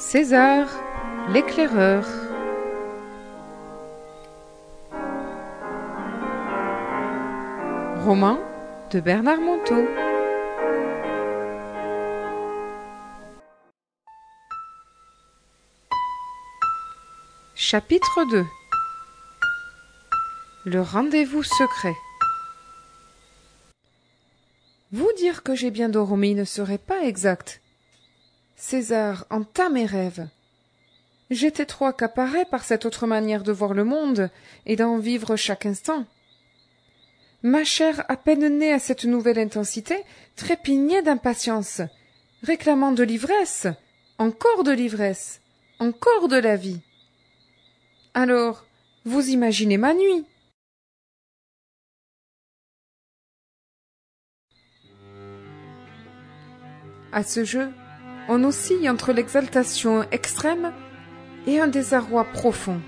César, l'éclaireur. Roman de Bernard Monteau. Chapitre 2 Le rendez-vous secret Vous dire que j'ai bien dormi ne serait pas exact. César hanta mes rêves. J'étais trop accaparé par cette autre manière de voir le monde et d'en vivre chaque instant. Ma chair, à peine née à cette nouvelle intensité, trépignait d'impatience, réclamant de l'ivresse, encore de l'ivresse, encore de la vie. Alors, vous imaginez ma nuit. À ce jeu, on oscille entre l'exaltation extrême et un désarroi profond.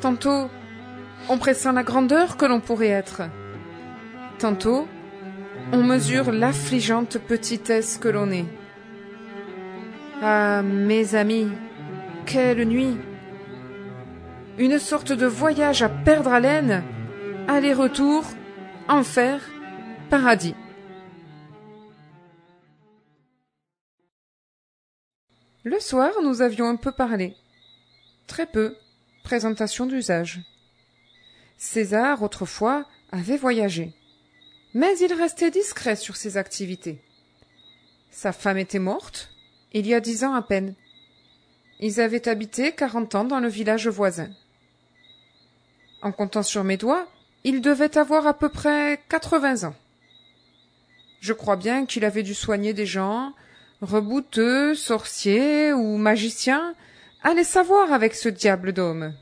Tantôt, on pressent la grandeur que l'on pourrait être. Tantôt, on mesure l'affligeante petitesse que l'on est. Ah, mes amis, quelle nuit Une sorte de voyage à perdre haleine, aller-retour, enfer, paradis. Le soir, nous avions un peu parlé. Très peu. Présentation d'usage. César, autrefois, avait voyagé. Mais il restait discret sur ses activités. Sa femme était morte, il y a dix ans à peine. Ils avaient habité quarante ans dans le village voisin. En comptant sur mes doigts, il devait avoir à peu près quatre-vingts ans. Je crois bien qu'il avait dû soigner des gens, rebouteux, sorcier ou magicien, allez savoir avec ce diable d'homme.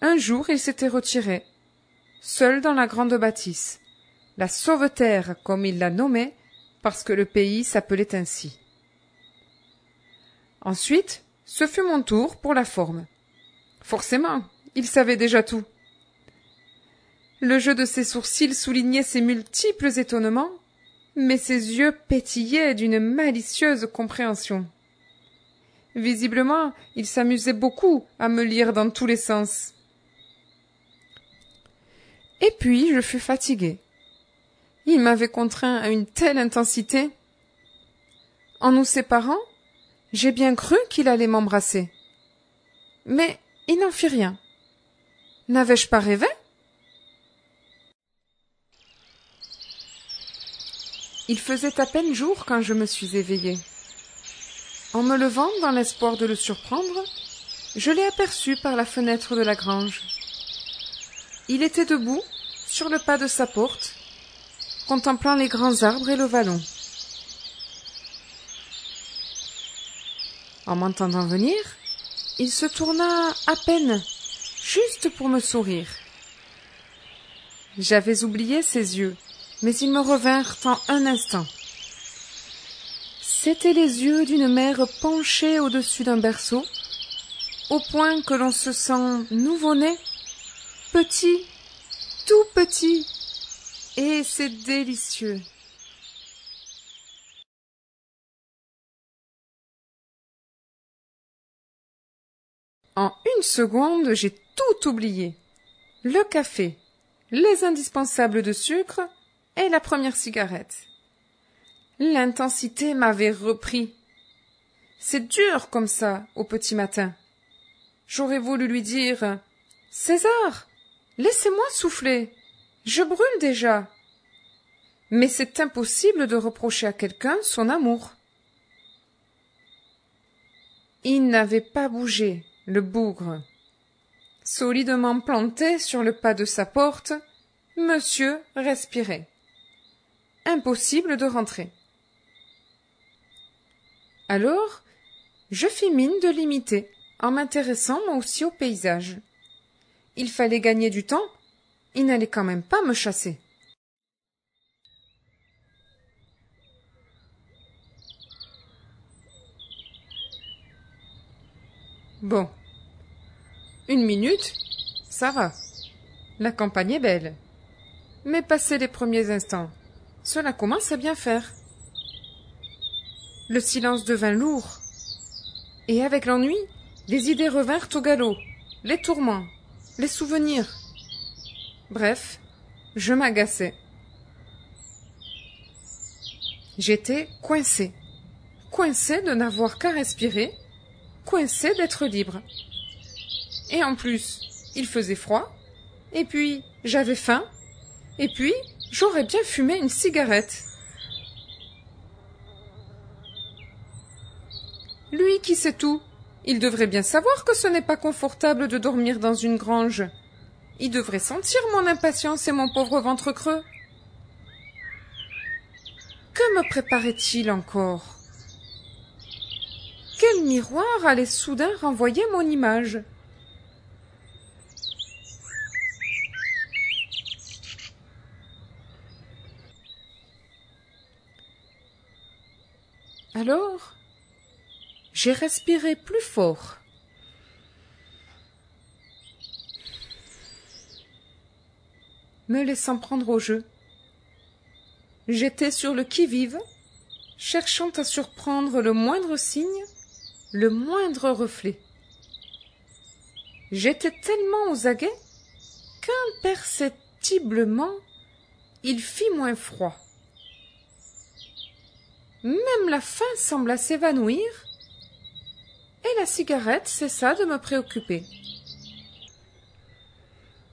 Un jour il s'était retiré, seul dans la grande bâtisse, la sauveterre comme il la nommait, parce que le pays s'appelait ainsi. Ensuite, ce fut mon tour pour la forme. Forcément, il savait déjà tout. Le jeu de ses sourcils soulignait ses multiples étonnements, mais ses yeux pétillaient d'une malicieuse compréhension. Visiblement, il s'amusait beaucoup à me lire dans tous les sens. Et puis je fus fatigué. Il m'avait contraint à une telle intensité. En nous séparant, j'ai bien cru qu'il allait m'embrasser. Mais il n'en fit rien. N'avais-je pas rêvé? Il faisait à peine jour quand je me suis éveillée. En me levant dans l'espoir de le surprendre, je l'ai aperçu par la fenêtre de la grange. Il était debout, sur le pas de sa porte, contemplant les grands arbres et le vallon. En m'entendant venir, il se tourna à peine, juste pour me sourire. J'avais oublié ses yeux, mais ils me revinrent en un instant. C'étaient les yeux d'une mère penchée au-dessus d'un berceau, au point que l'on se sent nouveau-né, petit, tout petit, et c'est délicieux. En une seconde, j'ai tout oublié. Le café, les indispensables de sucre, et la première cigarette. L'intensité m'avait repris. C'est dur comme ça, au petit matin. J'aurais voulu lui dire César, laissez-moi souffler. Je brûle déjà. Mais c'est impossible de reprocher à quelqu'un son amour. Il n'avait pas bougé, le bougre. Solidement planté sur le pas de sa porte, monsieur respirait impossible de rentrer. Alors, je fis mine de l'imiter, en m'intéressant moi aussi au paysage. Il fallait gagner du temps, il n'allait quand même pas me chasser. Bon. Une minute, ça va. La campagne est belle. Mais passez les premiers instants, cela commence à bien faire. le silence devint lourd. Et avec l'ennui, les idées revinrent au galop, les tourments, les souvenirs. Bref, je m'agaçais. J'étais coincé, coincé de n'avoir qu'à respirer, coincé d'être libre. Et en plus, il faisait froid, et puis j'avais faim, et puis j'aurais bien fumé une cigarette. Lui qui sait tout, il devrait bien savoir que ce n'est pas confortable de dormir dans une grange. Il devrait sentir mon impatience et mon pauvre ventre creux. Que me préparait-il encore? Quel miroir allait soudain renvoyer mon image? Alors, j'ai respiré plus fort. Me laissant prendre au jeu. J'étais sur le qui-vive, cherchant à surprendre le moindre signe, le moindre reflet. J'étais tellement aux aguets qu'imperceptiblement il fit moins froid. Même la faim sembla s'évanouir, et la cigarette cessa de me préoccuper.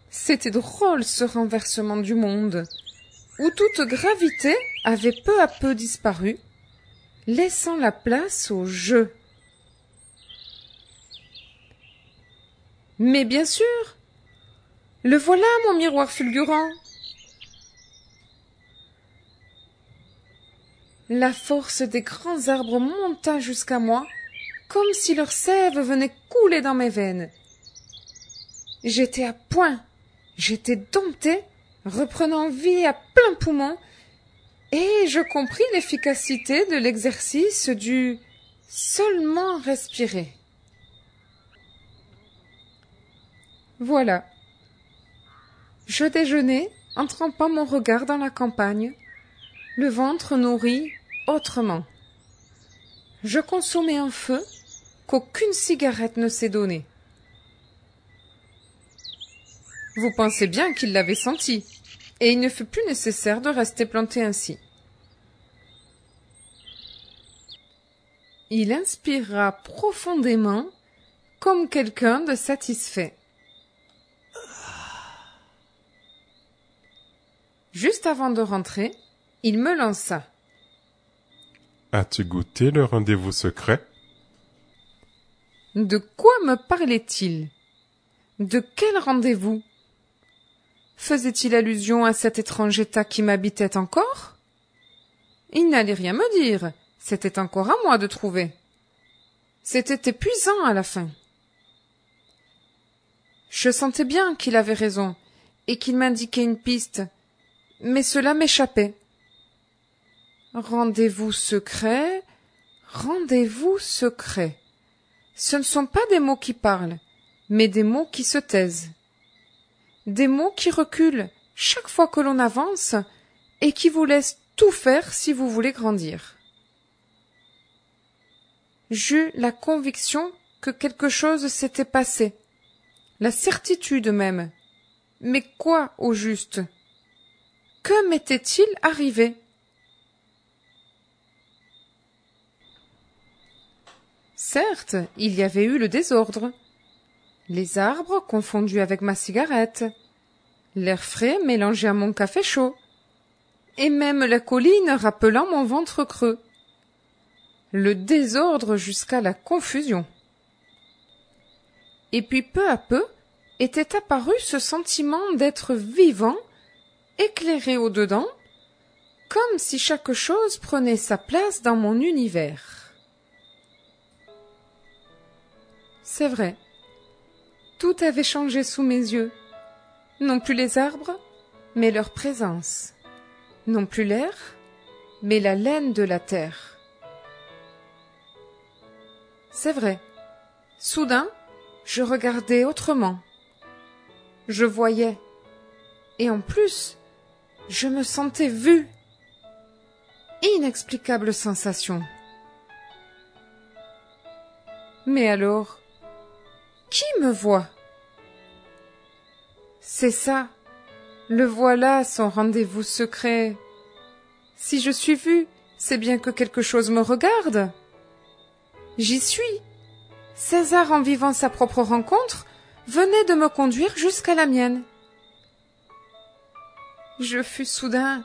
C'était drôle ce renversement du monde, où toute gravité avait peu à peu disparu, laissant la place au jeu. Mais bien sûr, le voilà mon miroir fulgurant. La force des grands arbres monta jusqu'à moi, comme si leur sève venait couler dans mes veines. J'étais à point, j'étais dompté, reprenant vie à plein poumon, et je compris l'efficacité de l'exercice du seulement respirer. Voilà. Je déjeunais en trempant mon regard dans la campagne, le ventre nourri autrement. Je consommais un feu qu'aucune cigarette ne s'est donné. Vous pensez bien qu'il l'avait senti, et il ne fut plus nécessaire de rester planté ainsi. Il inspira profondément comme quelqu'un de satisfait. Juste avant de rentrer, il me lança. As-tu goûté le rendez-vous secret? De quoi me parlait-il? De quel rendez-vous? Faisait-il allusion à cet étrange état qui m'habitait encore? Il n'allait rien me dire, c'était encore à moi de trouver. C'était épuisant à la fin. Je sentais bien qu'il avait raison, et qu'il m'indiquait une piste, mais cela m'échappait. Rendez-vous secret, rendez-vous secret. Ce ne sont pas des mots qui parlent, mais des mots qui se taisent. Des mots qui reculent chaque fois que l'on avance et qui vous laissent tout faire si vous voulez grandir. J'eus la conviction que quelque chose s'était passé, la certitude même. Mais quoi au juste? Que m'était-il arrivé? Certes, il y avait eu le désordre. Les arbres confondus avec ma cigarette, l'air frais mélangé à mon café chaud, et même la colline rappelant mon ventre creux. Le désordre jusqu'à la confusion. Et puis peu à peu était apparu ce sentiment d'être vivant, éclairé au-dedans, comme si chaque chose prenait sa place dans mon univers. C'est vrai. Tout avait changé sous mes yeux. Non plus les arbres, mais leur présence. Non plus l'air, mais la laine de la terre. C'est vrai. Soudain, je regardais autrement. Je voyais. Et en plus, je me sentais vue. Inexplicable sensation. Mais alors, qui me voit? C'est ça. Le voilà, son rendez-vous secret. Si je suis vue, c'est bien que quelque chose me regarde. J'y suis. César, en vivant sa propre rencontre, venait de me conduire jusqu'à la mienne. Je fus soudain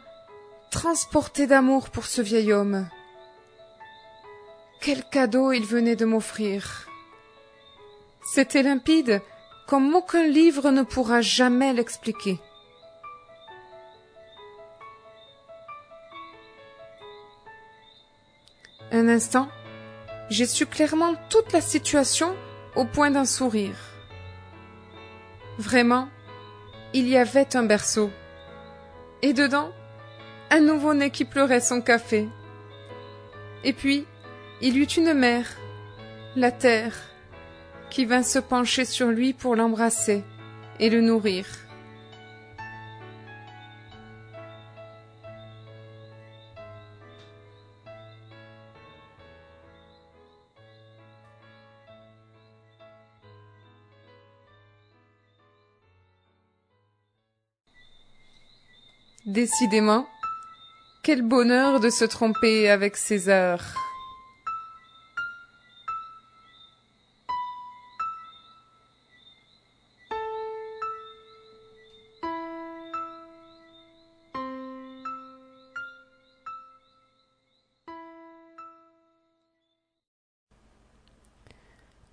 transporté d'amour pour ce vieil homme. Quel cadeau il venait de m'offrir. C'était limpide, comme aucun livre ne pourra jamais l'expliquer. Un instant, j'ai su clairement toute la situation au point d'un sourire. Vraiment, il y avait un berceau. Et dedans, un nouveau-né qui pleurait son café. Et puis, il eut une mère, la terre, qui vint se pencher sur lui pour l'embrasser et le nourrir. Décidément, quel bonheur de se tromper avec César.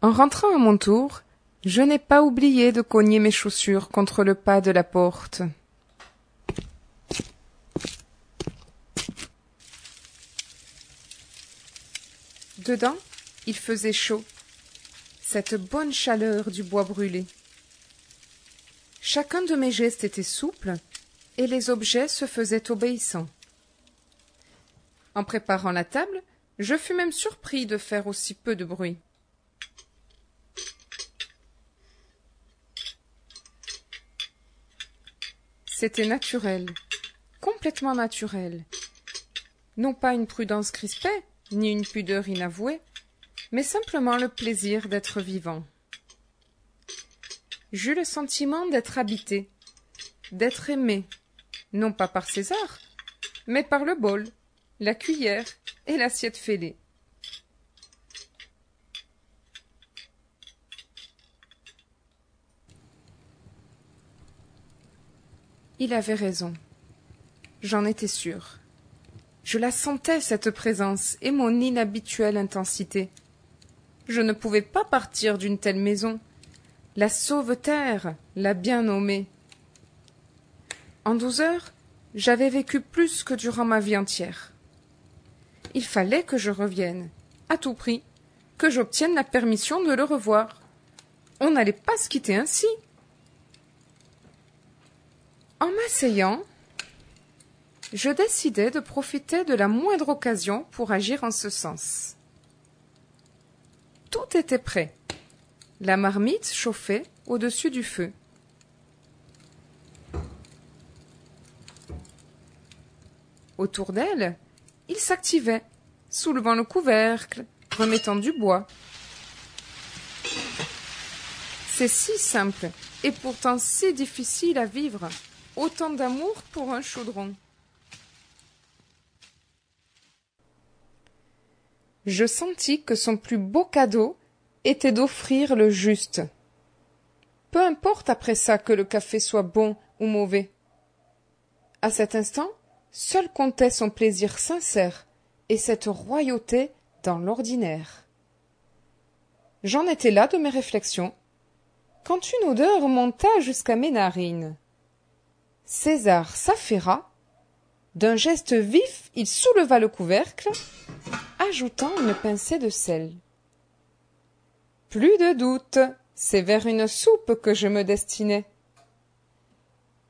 En rentrant à mon tour, je n'ai pas oublié de cogner mes chaussures contre le pas de la porte. Dedans, il faisait chaud, cette bonne chaleur du bois brûlé. Chacun de mes gestes était souple, et les objets se faisaient obéissants. En préparant la table, je fus même surpris de faire aussi peu de bruit. C'était naturel, complètement naturel. Non pas une prudence crispée, ni une pudeur inavouée, mais simplement le plaisir d'être vivant. J'eus le sentiment d'être habité, d'être aimé, non pas par César, mais par le bol, la cuillère et l'assiette fêlée. Il avait raison. J'en étais sûre. Je la sentais, cette présence, et mon inhabituelle intensité. Je ne pouvais pas partir d'une telle maison. La sauve-terre l'a bien nommée. En douze heures, j'avais vécu plus que durant ma vie entière. Il fallait que je revienne, à tout prix, que j'obtienne la permission de le revoir. On n'allait pas se quitter ainsi. En m'asseyant, je décidai de profiter de la moindre occasion pour agir en ce sens. Tout était prêt. La marmite chauffait au-dessus du feu. Autour d'elle, il s'activait, soulevant le couvercle, remettant du bois. C'est si simple et pourtant si difficile à vivre. Autant d'amour pour un chaudron. je sentis que son plus beau cadeau était d'offrir le juste. Peu importe après ça que le café soit bon ou mauvais. À cet instant, seul comptait son plaisir sincère et cette royauté dans l'ordinaire. J'en étais là de mes réflexions, quand une odeur monta jusqu'à mes narines. César s'affaira, d'un geste vif il souleva le couvercle, ajoutant une pincée de sel. Plus de doute, c'est vers une soupe que je me destinais.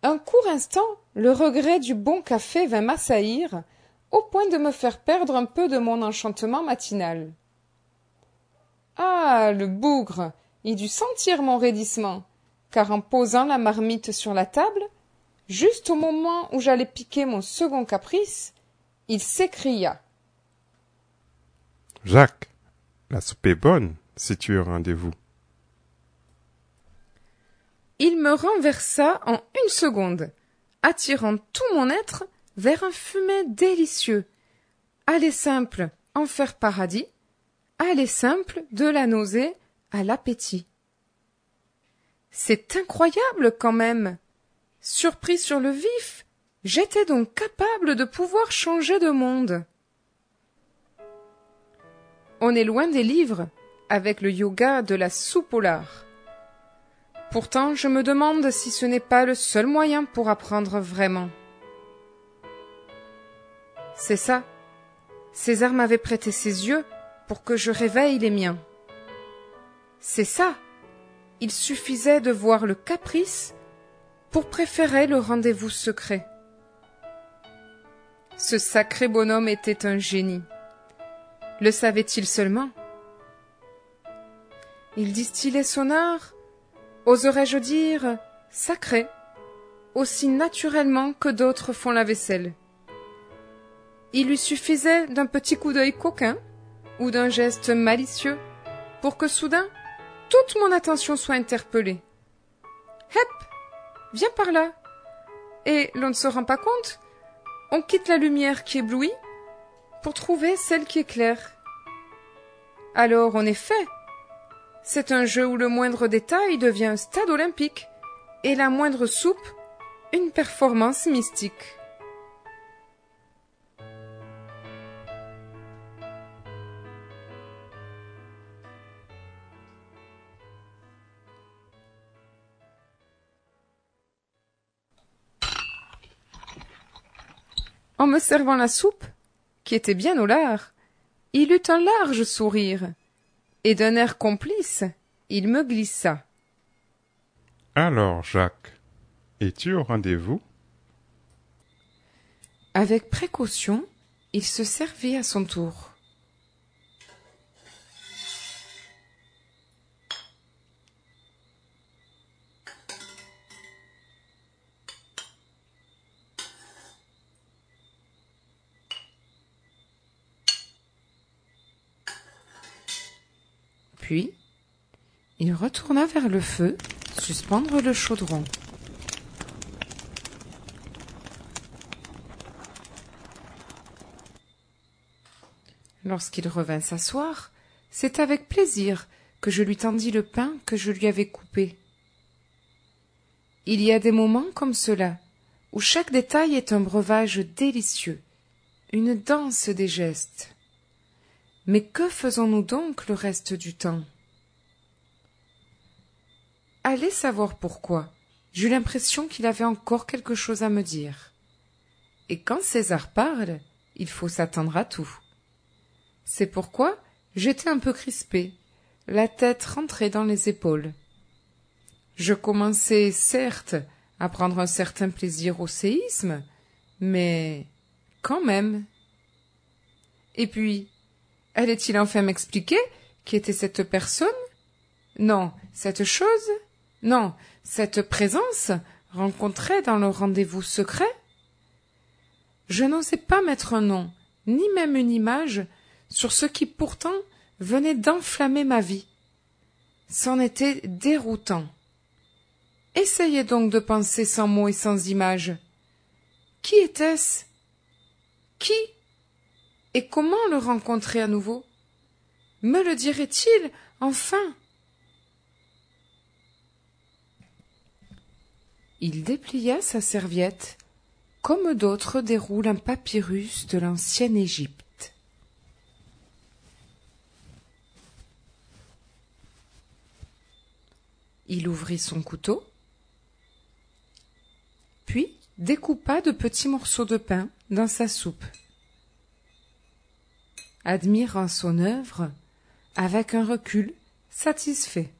Un court instant, le regret du bon café vint m'assaillir, au point de me faire perdre un peu de mon enchantement matinal. Ah. Le bougre. Il dut sentir mon raidissement, car en posant la marmite sur la table, juste au moment où j'allais piquer mon second caprice, il s'écria. Jacques, la soupe est bonne, si tu es au rendez-vous. Il me renversa en une seconde, attirant tout mon être vers un fumet délicieux. Aller simple, en faire paradis, aller simple de la nausée à l'appétit. C'est incroyable quand même. Surpris sur le vif, j'étais donc capable de pouvoir changer de monde. On est loin des livres avec le yoga de la soupe au lard. Pourtant, je me demande si ce n'est pas le seul moyen pour apprendre vraiment. C'est ça. César m'avait prêté ses yeux pour que je réveille les miens. C'est ça. Il suffisait de voir le caprice pour préférer le rendez-vous secret. Ce sacré bonhomme était un génie. Le savait-il seulement? Il distillait son art, oserais-je dire, sacré, aussi naturellement que d'autres font la vaisselle. Il lui suffisait d'un petit coup d'œil coquin ou d'un geste malicieux pour que soudain toute mon attention soit interpellée. Hep Viens par là Et l'on ne se rend pas compte On quitte la lumière qui éblouit pour trouver celle qui éclaire. Alors, en effet, c'est un jeu où le moindre détail devient un stade olympique et la moindre soupe une performance mystique. En me servant la soupe, qui était bien au lard, il eut un large sourire, et d'un air complice, il me glissa. Alors, Jacques, es-tu au rendez-vous? Avec précaution, il se servit à son tour. Puis, il retourna vers le feu, suspendre le chaudron. Lorsqu'il revint s'asseoir, c'est avec plaisir que je lui tendis le pain que je lui avais coupé. Il y a des moments comme cela, où chaque détail est un breuvage délicieux, une danse des gestes. Mais que faisons-nous donc le reste du temps? Allez savoir pourquoi. J'eus l'impression qu'il avait encore quelque chose à me dire. Et quand César parle, il faut s'attendre à tout. C'est pourquoi j'étais un peu crispé, la tête rentrée dans les épaules. Je commençais, certes, à prendre un certain plaisir au séisme, mais quand même. Et puis, Allait-il enfin m'expliquer qui était cette personne? Non, cette chose? Non, cette présence rencontrée dans le rendez-vous secret? Je n'osais pas mettre un nom, ni même une image, sur ce qui pourtant venait d'enflammer ma vie. C'en était déroutant. Essayez donc de penser sans mots et sans images. Qui était-ce? Qui? Et comment le rencontrer à nouveau? Me le dirait-il enfin? Il déplia sa serviette, comme d'autres déroulent un papyrus de l'ancienne Égypte. Il ouvrit son couteau, puis découpa de petits morceaux de pain dans sa soupe admirant son œuvre avec un recul satisfait.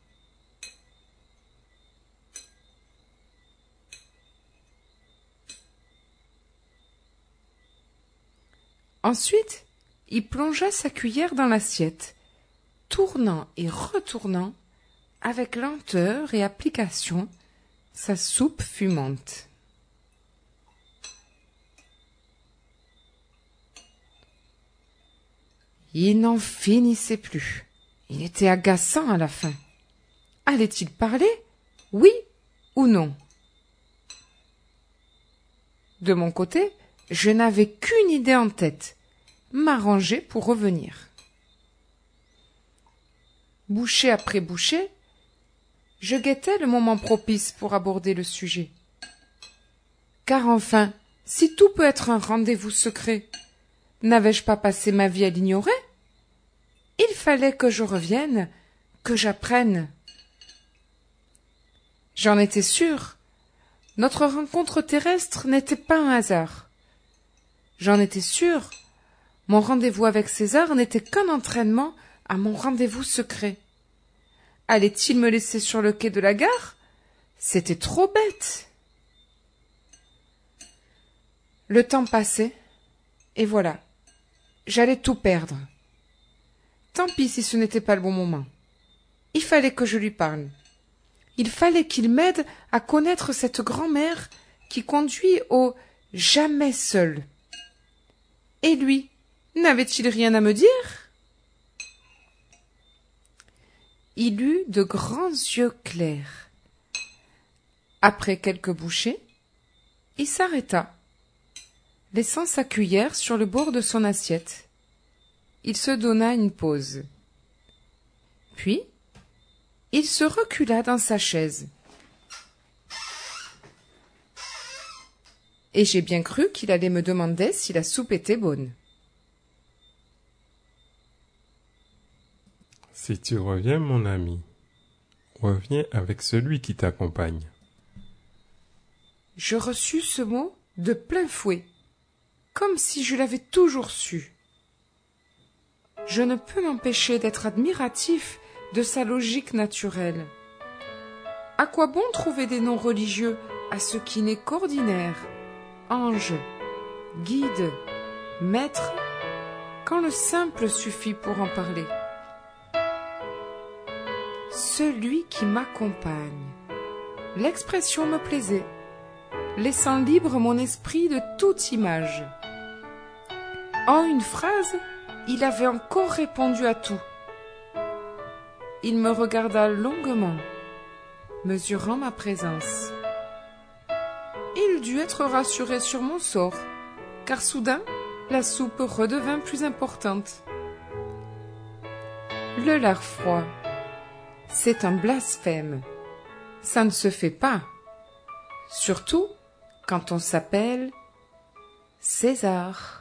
Ensuite, il plongea sa cuillère dans l'assiette, tournant et retournant avec lenteur et application sa soupe fumante. Il n'en finissait plus. Il était agaçant à la fin. Allait-il parler Oui ou non? De mon côté, je n'avais qu'une idée en tête m'arranger pour revenir. Bouchée après bouchée, je guettais le moment propice pour aborder le sujet. Car enfin, si tout peut être un rendez-vous secret, n'avais-je pas passé ma vie à l'ignorer? Il fallait que je revienne, que j'apprenne. J'en étais sûre. Notre rencontre terrestre n'était pas un hasard. J'en étais sûre. Mon rendez-vous avec César n'était qu'un entraînement à mon rendez-vous secret. Allait-il me laisser sur le quai de la gare? C'était trop bête. Le temps passait, et voilà, j'allais tout perdre. Tant pis si ce n'était pas le bon moment. Il fallait que je lui parle. Il fallait qu'il m'aide à connaître cette grand-mère qui conduit au jamais seul. Et lui, n'avait-il rien à me dire? Il eut de grands yeux clairs. Après quelques bouchées, il s'arrêta, laissant sa cuillère sur le bord de son assiette. Il se donna une pause. Puis, il se recula dans sa chaise. Et j'ai bien cru qu'il allait me demander si la soupe était bonne. Si tu reviens, mon ami, reviens avec celui qui t'accompagne. Je reçus ce mot de plein fouet, comme si je l'avais toujours su. Je ne peux m'empêcher d'être admiratif de sa logique naturelle. À quoi bon trouver des noms religieux à ce qui n'est qu'ordinaire, ange, guide, maître, quand le simple suffit pour en parler celui qui m'accompagne. L'expression me plaisait, laissant libre mon esprit de toute image. En une phrase, il avait encore répondu à tout. Il me regarda longuement, mesurant ma présence. Il dut être rassuré sur mon sort, car soudain la soupe redevint plus importante. Le lard froid c'est un blasphème. Ça ne se fait pas. Surtout quand on s'appelle César.